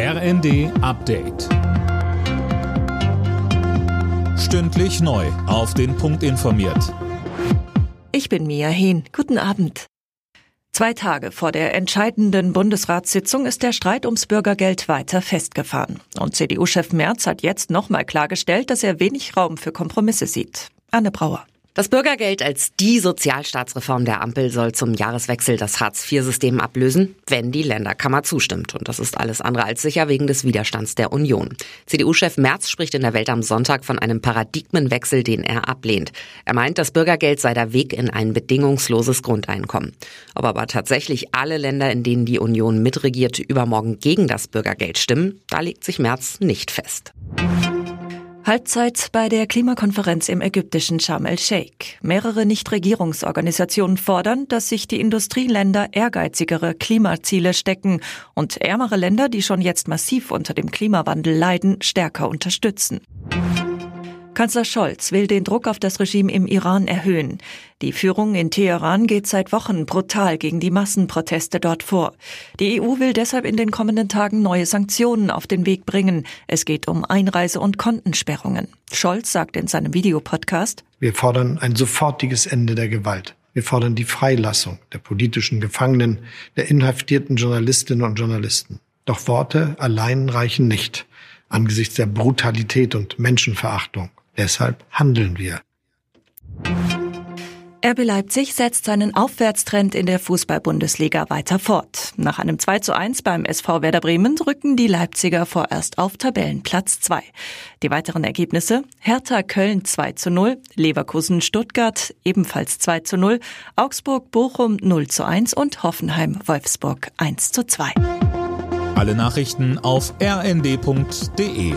RND Update. Stündlich neu. Auf den Punkt informiert. Ich bin Mia Hehn. Guten Abend. Zwei Tage vor der entscheidenden Bundesratssitzung ist der Streit ums Bürgergeld weiter festgefahren. Und CDU-Chef Merz hat jetzt nochmal klargestellt, dass er wenig Raum für Kompromisse sieht. Anne Brauer. Das Bürgergeld als die Sozialstaatsreform der Ampel soll zum Jahreswechsel das Hartz-IV-System ablösen, wenn die Länderkammer zustimmt. Und das ist alles andere als sicher wegen des Widerstands der Union. CDU-Chef Merz spricht in der Welt am Sonntag von einem Paradigmenwechsel, den er ablehnt. Er meint, das Bürgergeld sei der Weg in ein bedingungsloses Grundeinkommen. Ob aber tatsächlich alle Länder, in denen die Union mitregiert, übermorgen gegen das Bürgergeld stimmen, da legt sich Merz nicht fest. Halbzeit bei der Klimakonferenz im ägyptischen Sharm el-Sheikh. Mehrere Nichtregierungsorganisationen fordern, dass sich die Industrieländer ehrgeizigere Klimaziele stecken und ärmere Länder, die schon jetzt massiv unter dem Klimawandel leiden, stärker unterstützen. Kanzler Scholz will den Druck auf das Regime im Iran erhöhen. Die Führung in Teheran geht seit Wochen brutal gegen die Massenproteste dort vor. Die EU will deshalb in den kommenden Tagen neue Sanktionen auf den Weg bringen. Es geht um Einreise- und Kontensperrungen. Scholz sagt in seinem Videopodcast, Wir fordern ein sofortiges Ende der Gewalt. Wir fordern die Freilassung der politischen Gefangenen, der inhaftierten Journalistinnen und Journalisten. Doch Worte allein reichen nicht angesichts der Brutalität und Menschenverachtung. Deshalb handeln wir. RB Leipzig setzt seinen Aufwärtstrend in der Fußball-Bundesliga weiter fort. Nach einem 2 zu 1 beim SV Werder Bremen rücken die Leipziger vorerst auf Tabellenplatz 2. Die weiteren Ergebnisse Hertha Köln 2 zu 0, Leverkusen Stuttgart ebenfalls 2 zu 0, Augsburg Bochum 0 zu 1 und Hoffenheim Wolfsburg 1 zu 2. Alle Nachrichten auf rnd.de